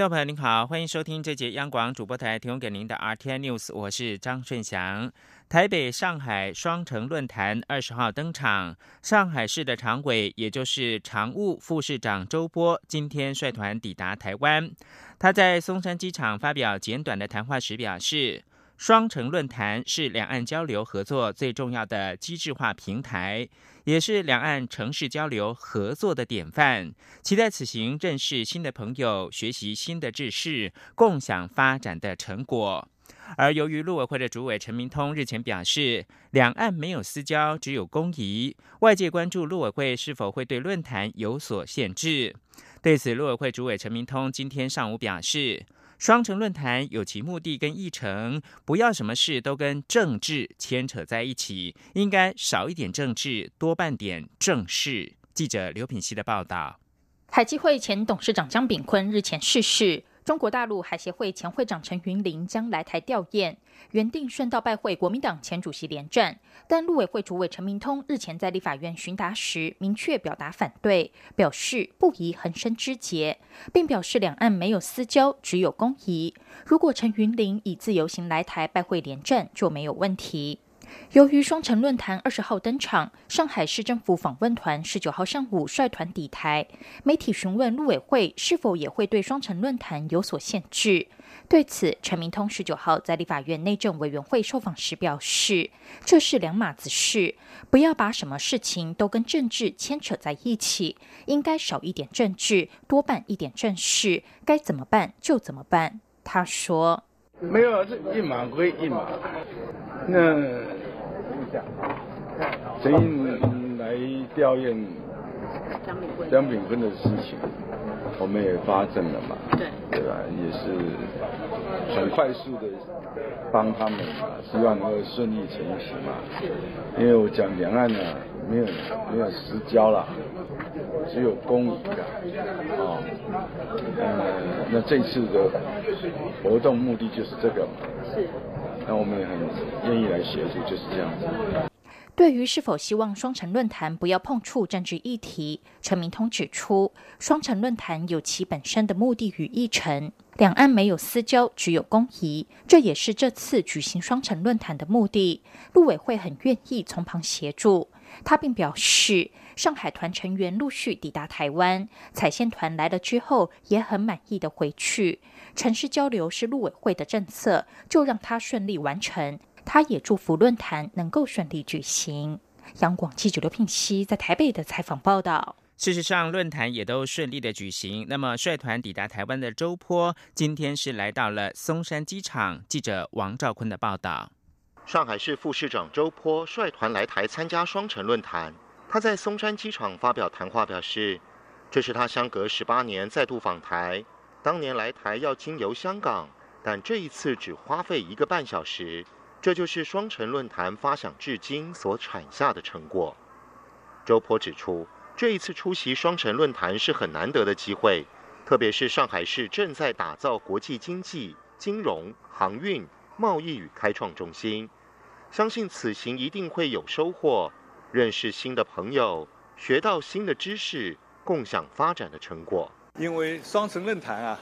众朋友您好，欢迎收听这节央广主播台提供给您的 RTI News，我是张顺祥。台北、上海双城论坛二十号登场，上海市的常委，也就是常务副市长周波，今天率团抵达台湾。他在松山机场发表简短的谈话时表示，双城论坛是两岸交流合作最重要的机制化平台，也是两岸城市交流合作的典范。期待此行认识新的朋友，学习新的知识，共享发展的成果。而由于陆委会的主委陈明通日前表示，两岸没有私交，只有公谊，外界关注陆委会是否会对论坛有所限制。对此，陆委会主委陈明通今天上午表示，双城论坛有其目的跟议程，不要什么事都跟政治牵扯在一起，应该少一点政治，多办点正事。记者刘品希的报道。海基会前董事长江炳坤日前逝世。中国大陆海协会前会长陈云林将来台吊唁，原定顺道拜会国民党前主席连战，但陆委会主委陈明通日前在立法院询答时，明确表达反对，表示不宜横生枝节，并表示两岸没有私交，只有公谊。如果陈云林以自由行来台拜会连战，就没有问题。由于双城论坛二十号登场，上海市政府访问团十九号上午率团抵台。媒体询问陆委会是否也会对双城论坛有所限制，对此，陈明通十九号在立法院内政委员会受访时表示：“这是两码子事，不要把什么事情都跟政治牵扯在一起，应该少一点政治，多办一点正事，该怎么办就怎么办。”他说。没有，这一码归一码。那陈英来吊唁江炳坤的事情，我们也发证了嘛，对对吧？也是很快速的帮他们嘛，希望能够顺利成行嘛。因为我讲两岸呢，没有没有私交了。只有公益的，啊，呃，那这次的活动目的就是这个嘛，是，那我们也很愿意来协助，就是这样子。对于是否希望双城论坛不要碰触政治议题，陈明通指出，双城论坛有其本身的目的与议程，两岸没有私交，只有公谊，这也是这次举行双城论坛的目的。陆委会很愿意从旁协助。他并表示，上海团成员陆续抵达台湾，彩线团来了之后也很满意的回去。城市交流是陆委会的政策，就让他顺利完成。他也祝福论坛能够顺利举行。央广记者刘聘熙在台北的采访报道。事实上，论坛也都顺利的举行。那么，率团抵达台湾的周波，今天是来到了松山机场。记者王兆坤的报道。上海市副市长周波率团来台参加双城论坛。他在松山机场发表谈话，表示这是他相隔十八年再度访台。当年来台要经由香港，但这一次只花费一个半小时。这就是双城论坛发响至今所产下的成果。周波指出，这一次出席双城论坛是很难得的机会，特别是上海市正在打造国际经济、金融、航运、贸易与开创中心。相信此行一定会有收获，认识新的朋友，学到新的知识，共享发展的成果。因为双城论坛啊，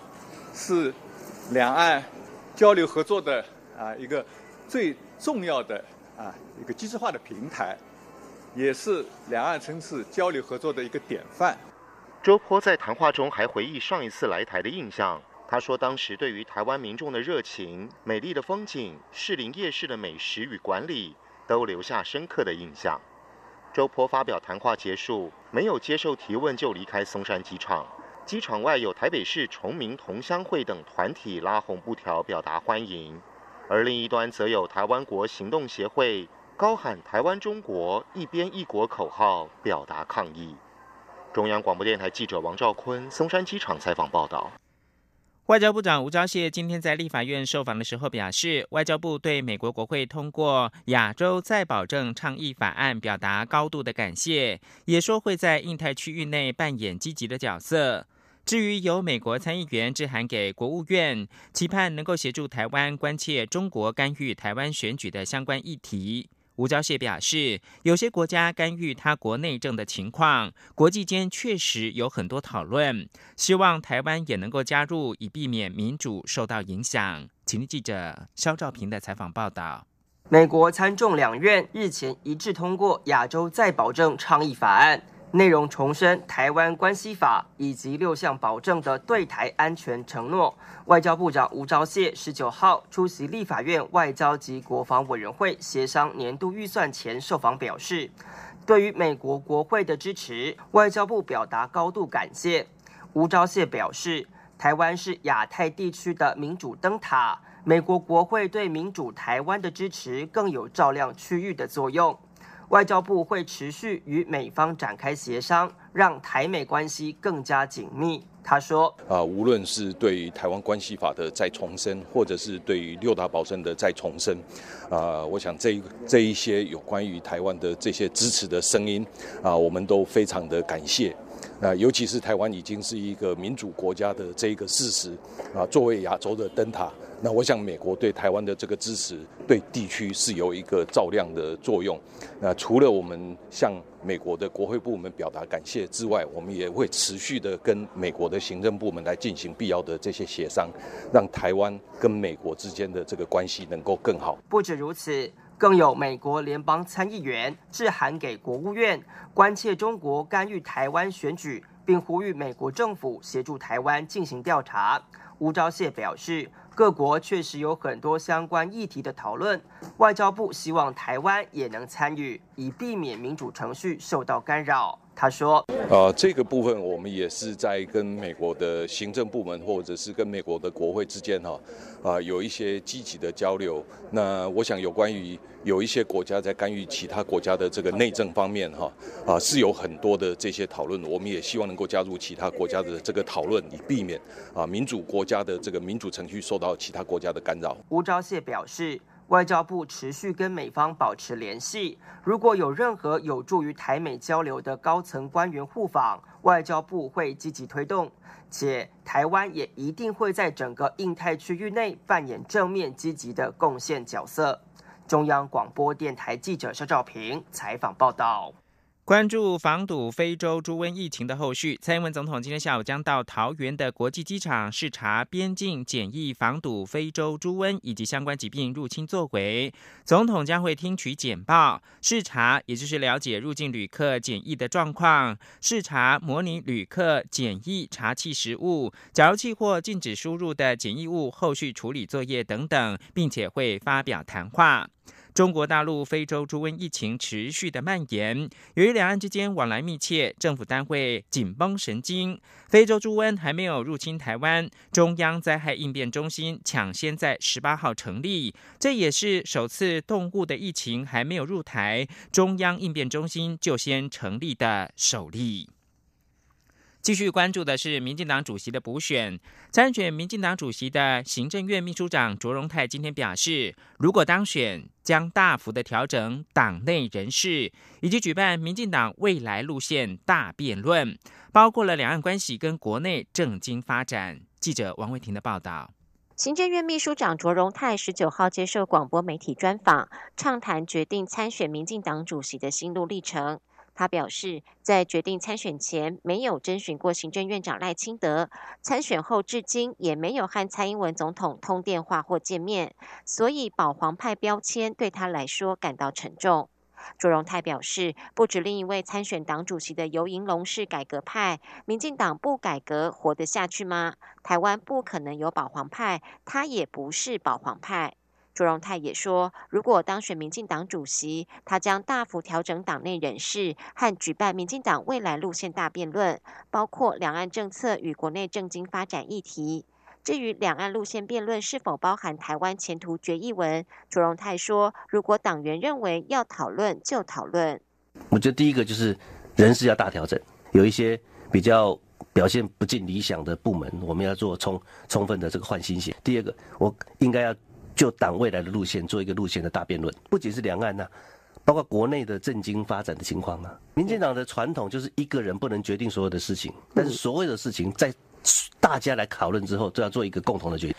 是两岸交流合作的啊一个最重要的啊一个机制化的平台，也是两岸城市交流合作的一个典范。周波在谈话中还回忆上一次来台的印象。他说：“当时对于台湾民众的热情、美丽的风景、士林夜市的美食与管理，都留下深刻的印象。”周波发表谈话结束，没有接受提问就离开松山机场。机场外有台北市崇明同乡会等团体拉红布条表达欢迎，而另一端则有台湾国行动协会高喊“台湾中国一边一国”口号表达抗议。中央广播电台记者王兆坤松山机场采访报道。外交部长吴钊燮今天在立法院受访的时候表示，外交部对美国国会通过《亚洲再保证倡议法案》表达高度的感谢，也说会在印太区域内扮演积极的角色。至于由美国参议员致函给国务院，期盼能够协助台湾关切中国干预台湾选举的相关议题。吴钊燮表示，有些国家干预他国内政的情况，国际间确实有很多讨论，希望台湾也能够加入，以避免民主受到影响。请听记者肖兆平的采访报道。美国参众两院日前一致通过《亚洲再保证倡议法案》。内容重申《台湾关系法》以及六项保证的对台安全承诺。外交部长吴钊燮十九号出席立法院外交及国防委员会协商年度预算前受访表示，对于美国国会的支持，外交部表达高度感谢。吴钊燮表示，台湾是亚太地区的民主灯塔，美国国会对民主台湾的支持更有照亮区域的作用。外交部会持续与美方展开协商，让台美关系更加紧密。他说：“啊，无论是对于台湾关系法的再重申，或者是对于六大保证的再重申，啊，我想这这一些有关于台湾的这些支持的声音，啊，我们都非常的感谢。那，尤其是台湾已经是一个民主国家的这一个事实，啊，作为亚洲的灯塔。”那我想，美国对台湾的这个支持，对地区是有一个照亮的作用。那除了我们向美国的国会部门表达感谢之外，我们也会持续的跟美国的行政部门来进行必要的这些协商，让台湾跟美国之间的这个关系能够更好。不止如此，更有美国联邦参议员致函给国务院，关切中国干预台湾选举，并呼吁美国政府协助台湾进行调查。吴钊燮表示。各国确实有很多相关议题的讨论，外交部希望台湾也能参与，以避免民主程序受到干扰。他说：“呃，这个部分我们也是在跟美国的行政部门，或者是跟美国的国会之间，哈，啊，有一些积极的交流。那我想有关于有一些国家在干预其他国家的这个内政方面，哈，啊，是有很多的这些讨论。我们也希望能够加入其他国家的这个讨论，以避免啊民主国家的这个民主程序受到其他国家的干扰。”吴钊燮表示。外交部持续跟美方保持联系，如果有任何有助于台美交流的高层官员互访，外交部会积极推动，且台湾也一定会在整个印太区域内扮演正面积极的贡献角色。中央广播电台记者肖照平采访报道。关注防堵非洲猪瘟疫情的后续，蔡英文总统今天下午将到桃园的国际机场视察边境检疫防堵非洲猪瘟以及相关疾病入侵作为。总统将会听取简报视察，也就是了解入境旅客检疫的状况，视察模拟旅客检疫查气食物、假如器或禁止输入的检疫物后续处理作业等等，并且会发表谈话。中国大陆非洲猪瘟疫情持续的蔓延，由于两岸之间往来密切，政府单位紧绷神经。非洲猪瘟还没有入侵台湾，中央灾害应变中心抢先在十八号成立，这也是首次动物的疫情还没有入台，中央应变中心就先成立的首例。继续关注的是民进党主席的补选，参选民进党主席的行政院秘书长卓荣泰今天表示，如果当选，将大幅的调整党内人事，以及举办民进党未来路线大辩论，包括了两岸关系跟国内政经发展。记者王维婷的报道。行政院秘书长卓荣泰十九号接受广播媒体专访，畅谈决定参选民进党主席的心路历程。他表示，在决定参选前没有征询过行政院长赖清德，参选后至今也没有和蔡英文总统通电话或见面，所以保皇派标签对他来说感到沉重。卓荣泰表示，不止另一位参选党主席的游银龙是改革派，民进党不改革活得下去吗？台湾不可能有保皇派，他也不是保皇派。朱荣泰也说，如果当选民进党主席，他将大幅调整党内人事和举办民进党未来路线大辩论，包括两岸政策与国内政经发展议题。至于两岸路线辩论是否包含台湾前途决议文，朱荣泰说，如果党员认为要讨论，就讨论。我觉得第一个就是人事要大调整，有一些比较表现不尽理想的部门，我们要做充充分的这个换新血。第二个，我应该要。就党未来的路线做一个路线的大辩论，不仅是两岸呐，包括国内的政经发展的情况啊。民进党的传统就是一个人不能决定所有的事情，但是所有的事情在大家来讨论之后，都要做一个共同的决定。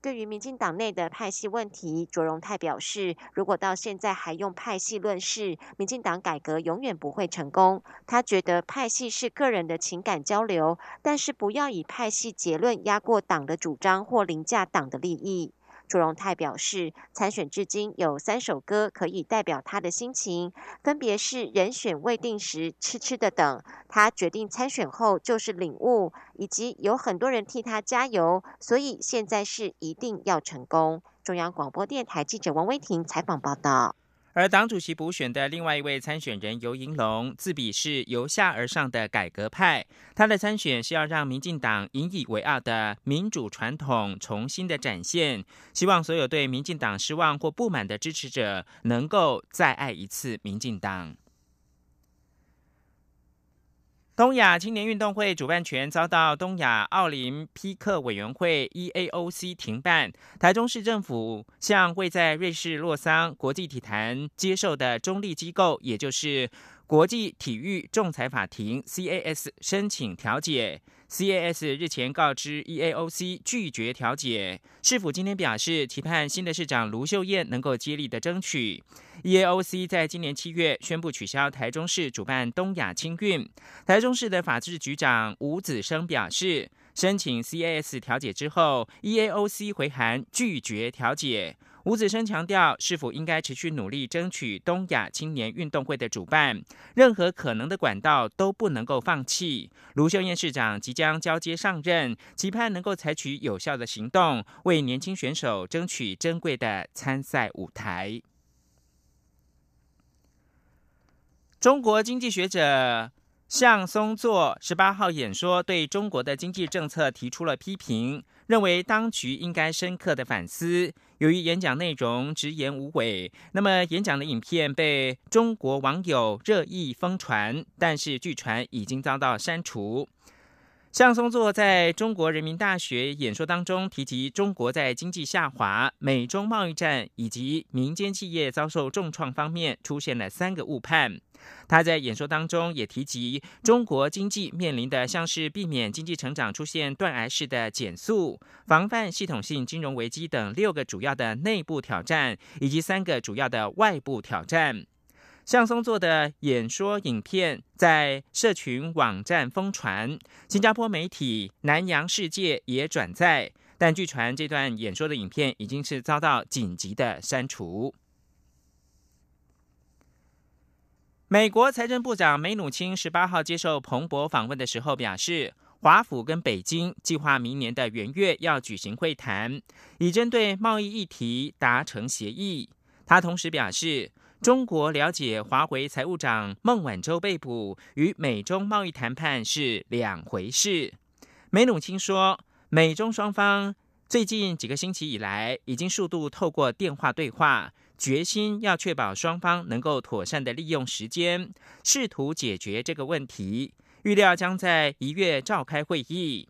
对于民进党内的派系问题，卓荣泰表示，如果到现在还用派系论事，民进党改革永远不会成功。他觉得派系是个人的情感交流，但是不要以派系结论压过党的主张或凌驾党的利益。朱荣泰表示，参选至今有三首歌可以代表他的心情，分别是“人选未定时”、“痴痴的等”。他决定参选后就是领悟，以及有很多人替他加油，所以现在是一定要成功。中央广播电台记者王威婷采访报道。而党主席补选的另外一位参选人尤银龙，自比是由下而上的改革派，他的参选是要让民进党引以为傲的民主传统重新的展现，希望所有对民进党失望或不满的支持者，能够再爱一次民进党。东亚青年运动会主办权遭到东亚奥林匹克委员会 （EAOC） 停办。台中市政府向未在瑞士洛桑国际体坛接受的中立机构，也就是国际体育仲裁法庭 （CAS） 申请调解。CAS 日前告知 EAOC 拒绝调解。市府今天表示，期盼新的市长卢秀燕能够接力的争取。EAOC 在今年七月宣布取消台中市主办东亚青运。台中市的法制局长吴子生表示，申请 CAS 调解之后，EAOC 回函拒绝调解。吴子生强调，是否应该持续努力争取东亚青年运动会的主办，任何可能的管道都不能够放弃。卢秀燕市长即将交接上任，期盼能够采取有效的行动，为年轻选手争取珍贵的参赛舞台。中国经济学者。向松作十八号演说对中国的经济政策提出了批评，认为当局应该深刻的反思。由于演讲内容直言无伪，那么演讲的影片被中国网友热议疯传，但是据传已经遭到删除。向松作在中国人民大学演说当中提及，中国在经济下滑、美中贸易战以及民间企业遭受重创方面出现了三个误判。他在演说当中也提及，中国经济面临的像是避免经济成长出现断崖式的减速、防范系统性金融危机等六个主要的内部挑战，以及三个主要的外部挑战。向松做的演说影片在社群网站疯传，新加坡媒体南洋世界也转载，但据传这段演说的影片已经是遭到紧急的删除。美国财政部长梅努钦十八号接受彭博访问的时候表示，华府跟北京计划明年的元月要举行会谈，以针对贸易议题达成协议。他同时表示，中国了解华为财务长孟晚舟被捕与美中贸易谈判是两回事。梅努钦说，美中双方最近几个星期以来已经数度透过电话对话。决心要确保双方能够妥善的利用时间，试图解决这个问题。预料将在一月召开会议。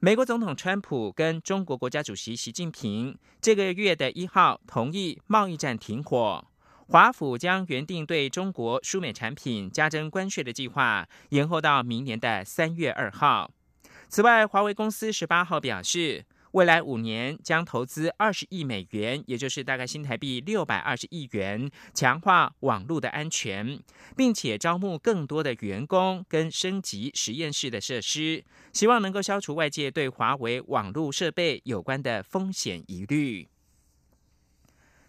美国总统川普跟中国国家主席习近平这个月的一号同意贸易战停火。华府将原定对中国输美产品加征关税的计划延后到明年的三月二号。此外，华为公司十八号表示。未来五年将投资二十亿美元，也就是大概新台币六百二十亿元，强化网络的安全，并且招募更多的员工跟升级实验室的设施，希望能够消除外界对华为网络设备有关的风险疑虑。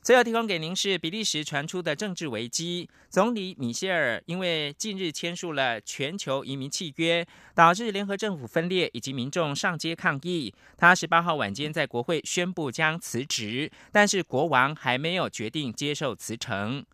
最后提供给您是比利时传出的政治危机。总理米歇尔因为近日签署了全球移民契约，导致联合政府分裂以及民众上街抗议。他十八号晚间在国会宣布将辞职，但是国王还没有决定接受辞呈。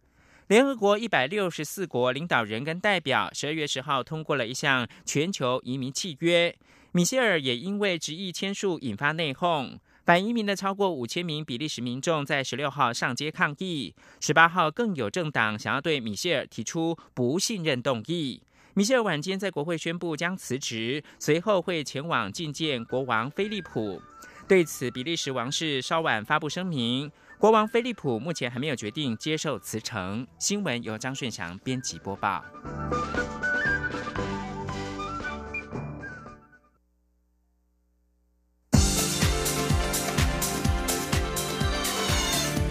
联合国一百六十四国领导人跟代表十二月十号通过了一项全球移民契约。米歇尔也因为执意签署引发内讧。反移民的超过五千名比利时民众在十六号上街抗议，十八号更有政党想要对米歇尔提出不信任动议。米歇尔晚间在国会宣布将辞职，随后会前往觐见国王菲利普。对此，比利时王室稍晚发布声明，国王菲利普目前还没有决定接受辞呈。新闻由张顺祥编辑播报。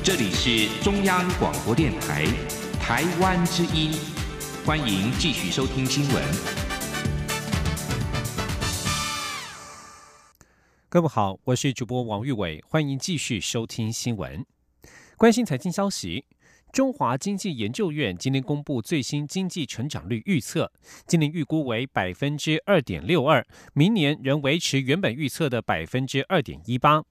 这里是中央广播电台台湾之音，欢迎继续收听新闻。各位好，我是主播王玉伟，欢迎继续收听新闻。关心财经消息，中华经济研究院今天公布最新经济成长率预测，今年预估为百分之二点六二，明年仍维持原本预测的百分之二点一八。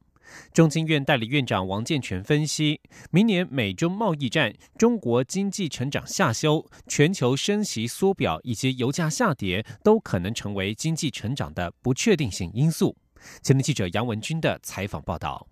中经院代理院长王健全分析，明年美中贸易战、中国经济成长下修、全球升息缩表以及油价下跌，都可能成为经济成长的不确定性因素。前天记者杨文军的采访报道。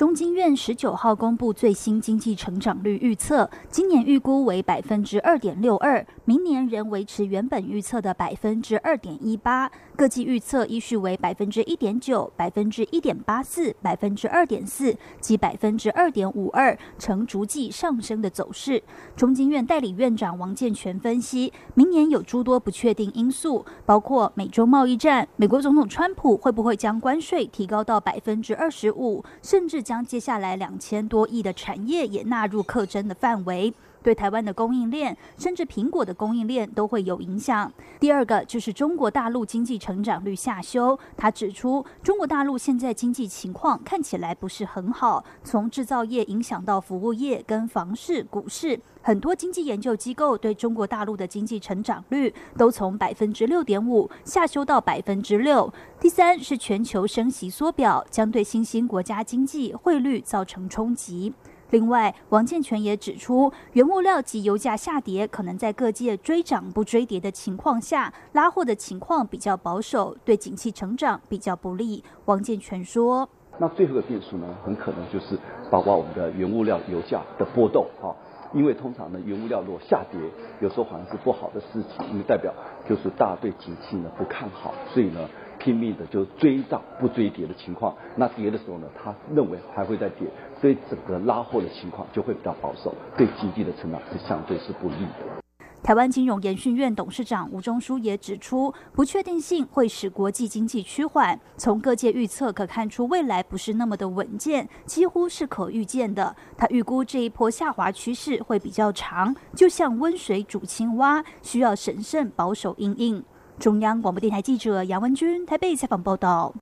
中经院十九号公布最新经济成长率预测，今年预估为百分之二点六二，明年仍维持原本预测的百分之二点一八。各季预测依序为百分之一点九、百分之一点八四、百分之二点四及百分之二点五二，呈逐季上升的走势。中经院代理院长王健全分析，明年有诸多不确定因素，包括美中贸易战、美国总统川普会不会将关税提高到百分之二十五，甚至。将接下来两千多亿的产业也纳入课征的范围，对台湾的供应链，甚至苹果的供应链都会有影响。第二个就是中国大陆经济成长率下修，他指出，中国大陆现在经济情况看起来不是很好，从制造业影响到服务业跟房市、股市。很多经济研究机构对中国大陆的经济成长率都从百分之六点五下修到百分之六。第三是全球升息缩表将对新兴国家经济汇率造成冲击。另外，王建全也指出，原物料及油价下跌可能在各界追涨不追跌的情况下，拉货的情况比较保守，对景气成长比较不利。王建全说：“那最后的变数呢，很可能就是包括我们的原物料油价的波动啊。”因为通常呢，原物料如果下跌，有时候好像是不好的事情，因为代表就是大家对景气呢不看好，所以呢拼命的就追涨不追跌的情况。那跌的时候呢，他认为还会再跌，所以整个拉货的情况就会比较保守，对经济的成长是相对是不利的。台湾金融研训院董事长吴忠书也指出，不确定性会使国际经济趋缓。从各界预测可看出，未来不是那么的稳健，几乎是可预见的。他预估这一波下滑趋势会比较长，就像温水煮青蛙，需要审慎保守应应。中央广播电台记者杨文君台北采访报道。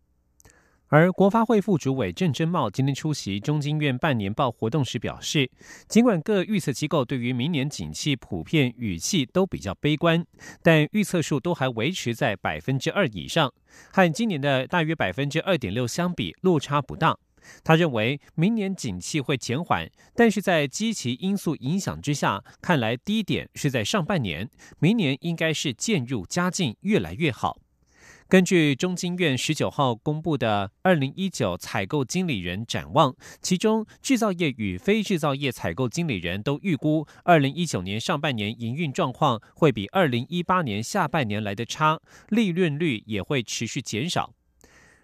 而国发会副主委郑珍茂今天出席中经院半年报活动时表示，尽管各预测机构对于明年景气普遍语气都比较悲观，但预测数都还维持在百分之二以上，和今年的大约百分之二点六相比落差不大。他认为明年景气会减缓，但是在积极因素影响之下，看来低点是在上半年，明年应该是渐入佳境，越来越好。根据中经院十九号公布的二零一九采购经理人展望，其中制造业与非制造业采购经理人都预估，二零一九年上半年营运状况会比二零一八年下半年来的差，利润率也会持续减少。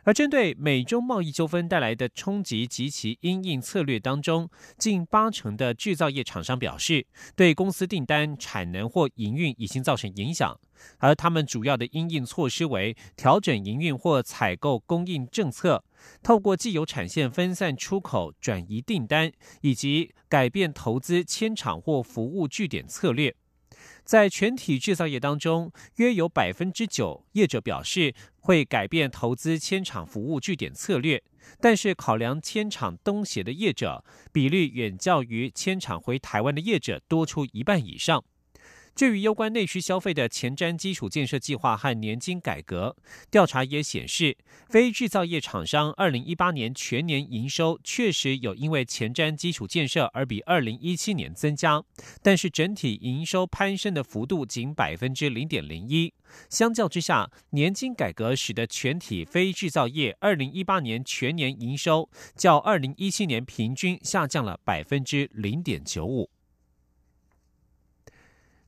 而针对美中贸易纠纷带来的冲击及其因应策略当中，近八成的制造业厂商表示，对公司订单、产能或营运已经造成影响。而他们主要的因应措施为调整营运或采购供应政策，透过既有产线分散出口、转移订单，以及改变投资迁厂或服务据点策略。在全体制造业当中，约有百分之九业者表示会改变投资迁厂服务据点策略，但是考量迁厂东协的业者比率远较于迁厂回台湾的业者多出一半以上。至于有关内需消费的前瞻基础建设计划和年金改革调查也显示，非制造业厂商二零一八年全年营收确实有因为前瞻基础建设而比二零一七年增加，但是整体营收攀升的幅度仅百分之零点零一。相较之下，年金改革使得全体非制造业二零一八年全年营收较二零一七年平均下降了百分之零点九五。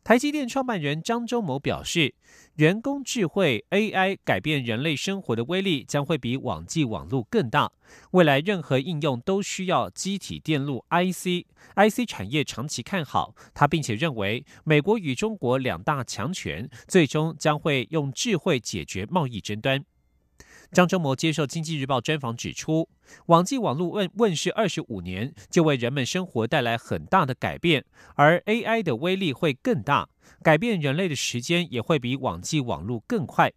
台积电创办人张忠谋表示，人工智慧 AI 改变人类生活的威力将会比网际网络更大。未来任何应用都需要机体电路 IC，IC 产业长期看好。他并且认为，美国与中国两大强权最终将会用智慧解决贸易争端。张忠谋接受《经济日报》专访指出，网际网络问问世二十五年，就为人们生活带来很大的改变，而 AI 的威力会更大，改变人类的时间也会比网际网络更快。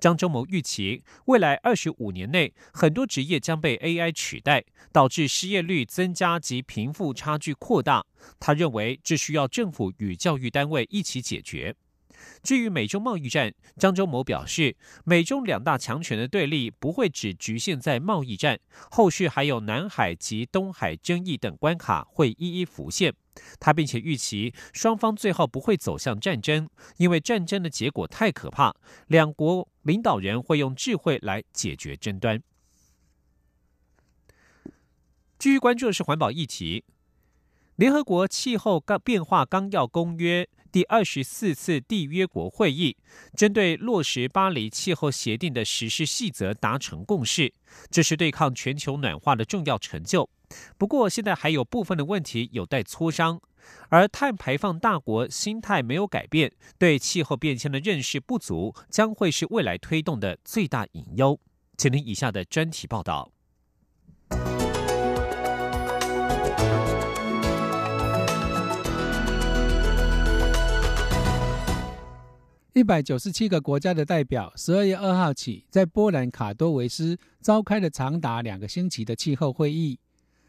张忠谋预期，未来二十五年内，很多职业将被 AI 取代，导致失业率增加及贫富差距扩大。他认为，这需要政府与教育单位一起解决。至于美中贸易战，张忠谋表示，美中两大强权的对立不会只局限在贸易战，后续还有南海及东海争议等关卡会一一浮现。他并且预期双方最后不会走向战争，因为战争的结果太可怕，两国领导人会用智慧来解决争端。继续关注的是环保议题，联合国气候变化纲要公约。第二十四次缔约国会议针对落实巴黎气候协定的实施细则达成共识，这是对抗全球暖化的重要成就。不过，现在还有部分的问题有待磋商，而碳排放大国心态没有改变，对气候变迁的认识不足，将会是未来推动的最大隐忧。请听以下的专题报道。一百九十七个国家的代表，十二月二号起在波兰卡多维斯召开了长达两个星期的气候会议。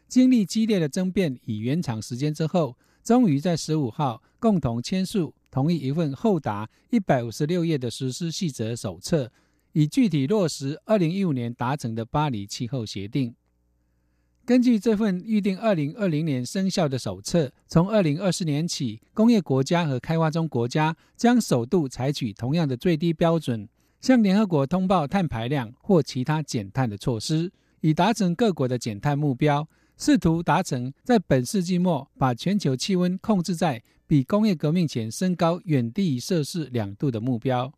经历激烈的争辩与延长时间之后，终于在十五号共同签署同意一份厚达一百五十六页的实施细则手册，以具体落实二零一五年达成的巴黎气候协定。根据这份预定二零二零年生效的手册，从二零二四年起，工业国家和开发中国家将首度采取同样的最低标准，向联合国通报碳排量或其他减碳的措施，以达成各国的减碳目标，试图达成在本世纪末把全球气温控制在比工业革命前升高远低于摄氏两度的目标。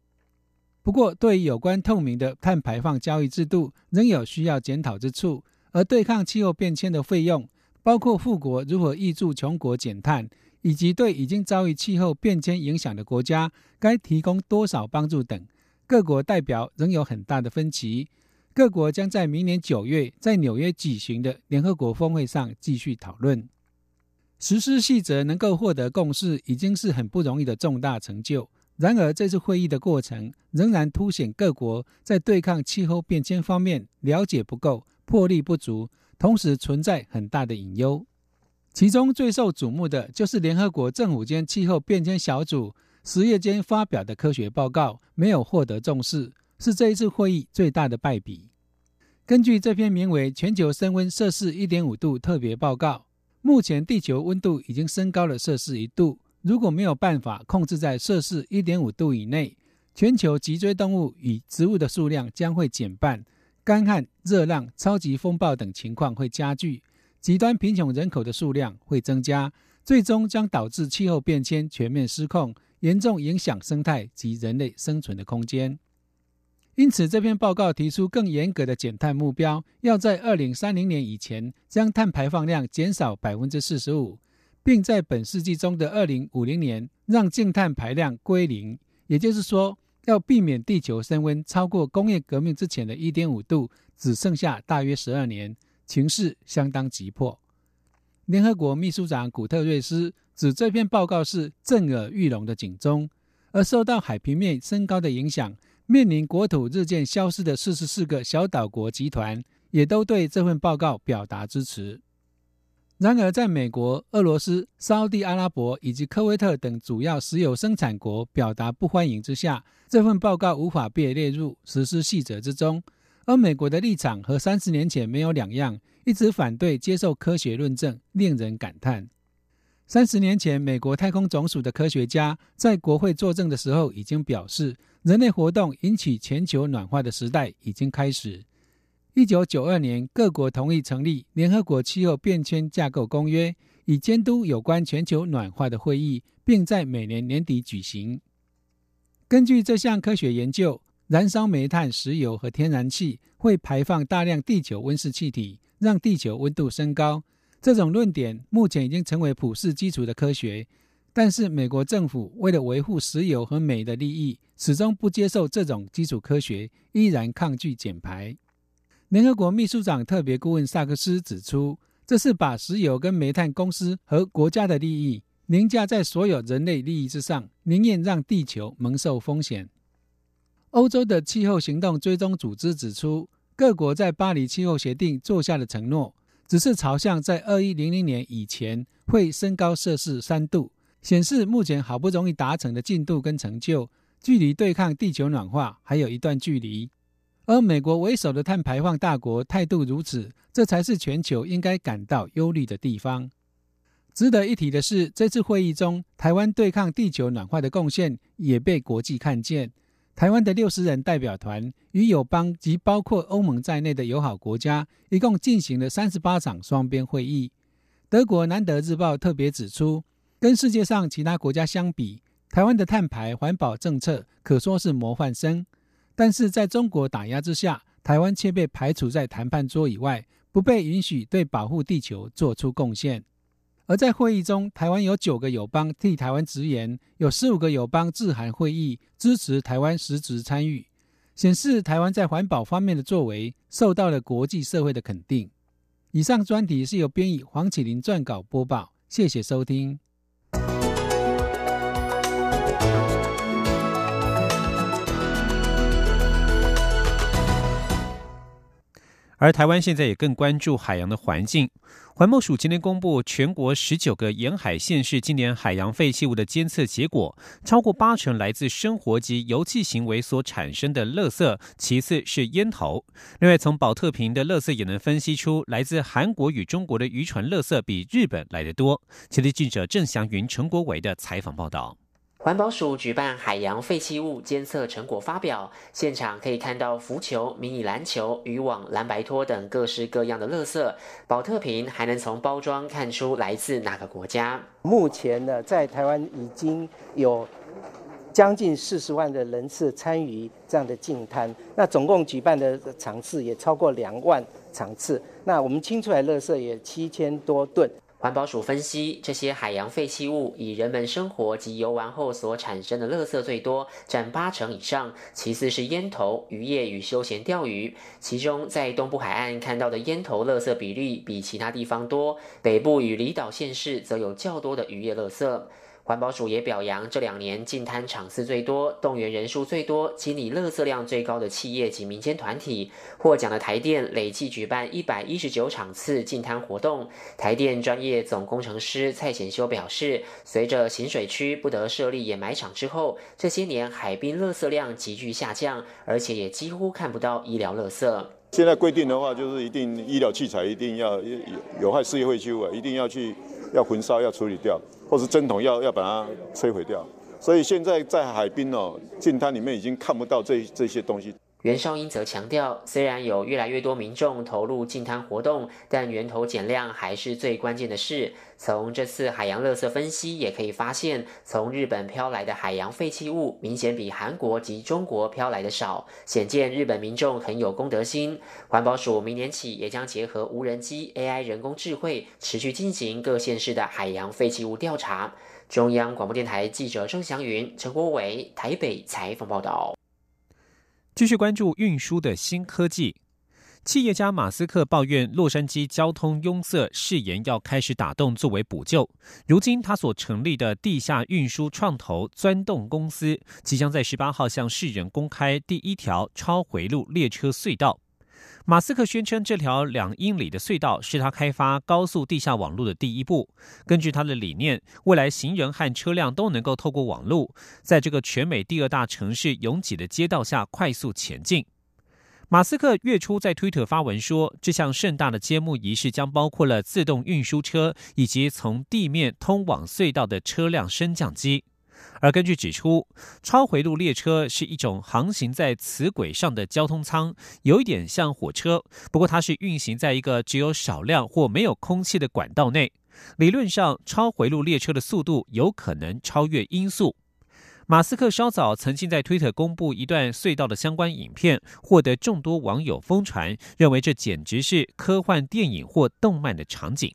不过，对于有关透明的碳排放交易制度，仍有需要检讨之处。而对抗气候变迁的费用，包括富国如何挹注穷国减碳，以及对已经遭遇气候变迁影响的国家该提供多少帮助等，各国代表仍有很大的分歧。各国将在明年九月在纽约举行的联合国峰会上继续讨论实施细则，能够获得共识，已经是很不容易的重大成就。然而，这次会议的过程仍然凸显各国在对抗气候变迁方面了解不够。魄力不足，同时存在很大的隐忧。其中最受瞩目的就是联合国政府间气候变迁小组十月间发表的科学报告没有获得重视，是这一次会议最大的败笔。根据这篇名为《全球升温摄氏一点五度特别报告》，目前地球温度已经升高了摄氏一度。如果没有办法控制在摄氏一点五度以内，全球脊椎动物与植物的数量将会减半。干旱、热浪、超级风暴等情况会加剧，极端贫穷人口的数量会增加，最终将导致气候变迁全面失控，严重影响生态及人类生存的空间。因此，这篇报告提出更严格的减碳目标，要在二零三零年以前将碳排放量减少百分之四十五，并在本世纪中的二零五零年让净碳排量归零。也就是说。要避免地球升温超过工业革命之前的一点五度，只剩下大约十二年，情势相当急迫。联合国秘书长古特瑞斯指，这篇报告是震耳欲聋的警钟。而受到海平面升高的影响，面临国土日渐消失的四十四个小岛国集团，也都对这份报告表达支持。然而，在美国、俄罗斯、沙地阿拉伯以及科威特等主要石油生产国表达不欢迎之下，这份报告无法被列入实施细则之中。而美国的立场和三十年前没有两样，一直反对接受科学论证，令人感叹。三十年前，美国太空总署的科学家在国会作证的时候，已经表示，人类活动引起全球暖化的时代已经开始。一九九二年，各国同意成立联合国气候变迁架构公约，以监督有关全球暖化的会议，并在每年年底举行。根据这项科学研究，燃烧煤炭、石油和天然气会排放大量地球温室气体，让地球温度升高。这种论点目前已经成为普世基础的科学。但是美国政府为了维护石油和镁的利益，始终不接受这种基础科学，依然抗拒减排。联合国秘书长特别顾问萨克斯指出，这是把石油跟煤炭公司和国家的利益凌驾在所有人类利益之上，宁愿让地球蒙受风险。欧洲的气候行动追踪组织指出，各国在巴黎气候协定做下的承诺，只是朝向在二一零零年以前会升高摄氏三度。显示目前好不容易达成的进度跟成就，距离对抗地球暖化还有一段距离。而美国为首的碳排放大国态度如此，这才是全球应该感到忧虑的地方。值得一提的是，这次会议中，台湾对抗地球暖化的贡献也被国际看见。台湾的六十人代表团与友邦及包括欧盟在内的友好国家，一共进行了三十八场双边会议。德国《南德日报》特别指出。跟世界上其他国家相比，台湾的碳排环保政策可说是模范生。但是在中国打压之下，台湾却被排除在谈判桌以外，不被允许对保护地球做出贡献。而在会议中，台湾有九个友邦替台湾直言，有十五个友邦致函会议支持台湾实质参与，显示台湾在环保方面的作为受到了国际社会的肯定。以上专题是由编译黄启林撰稿播报，谢谢收听。而台湾现在也更关注海洋的环境。环保署今天公布全国十九个沿海县市今年海洋废弃物的监测结果，超过八成来自生活及油气行为所产生的垃圾，其次是烟头。另外，从保特瓶的垃圾也能分析出，来自韩国与中国的渔船垃圾比日本来得多。前列记者郑祥云、陈国伟的采访报道。环保署举办海洋废弃物监测成果发表，现场可以看到浮球、迷你篮球、渔网、蓝白拖等各式各样的垃圾。保特瓶还能从包装看出来自哪个国家。目前呢，在台湾已经有将近四十万的人次参与这样的净滩，那总共举办的场次也超过两万场次。那我们清出来垃圾也七千多吨。环保署分析，这些海洋废弃物以人们生活及游玩后所产生的垃圾最多，占八成以上。其次是烟头、渔业与休闲钓鱼。其中，在东部海岸看到的烟头垃圾比例比其他地方多，北部与离岛县市则有较多的渔业垃圾。环保署也表扬这两年净滩场次最多、动员人数最多、清理垃圾量最高的企业及民间团体。获奖的台电累计举办一百一十九场次净滩活动。台电专业总工程师蔡显修表示，随着行水区不得设立掩埋场之后，这些年海滨垃圾量急剧下降，而且也几乎看不到医疗垃圾。现在规定的话，就是一定医疗器材一定要有有害事业废弃物啊，一定要去要焚烧要处理掉。或是针筒要要把它摧毁掉，所以现在在海滨哦，近滩里面已经看不到这这些东西。袁绍英则强调，虽然有越来越多民众投入净滩活动，但源头减量还是最关键的事。从这次海洋垃圾分析也可以发现，从日本飘来的海洋废弃物明显比韩国及中国飘来的少，显见日本民众很有公德心。环保署明年起也将结合无人机、AI 人工智慧，持续进行各县市的海洋废弃物调查。中央广播电台记者郑祥云、陈国伟台北采访报道。继续关注运输的新科技，企业家马斯克抱怨洛杉矶交通拥塞，誓言要开始打洞作为补救。如今，他所成立的地下运输创投钻洞公司，即将在十八号向世人公开第一条超回路列车隧道。马斯克宣称，这条两英里的隧道是他开发高速地下网络的第一步。根据他的理念，未来行人和车辆都能够透过网络，在这个全美第二大城市拥挤的街道下快速前进。马斯克月初在推特发文说，这项盛大的揭幕仪式将包括了自动运输车以及从地面通往隧道的车辆升降机。而根据指出，超回路列车是一种航行在磁轨上的交通舱，有一点像火车，不过它是运行在一个只有少量或没有空气的管道内。理论上，超回路列车的速度有可能超越音速。马斯克稍早曾经在推特公布一段隧道的相关影片，获得众多网友疯传，认为这简直是科幻电影或动漫的场景。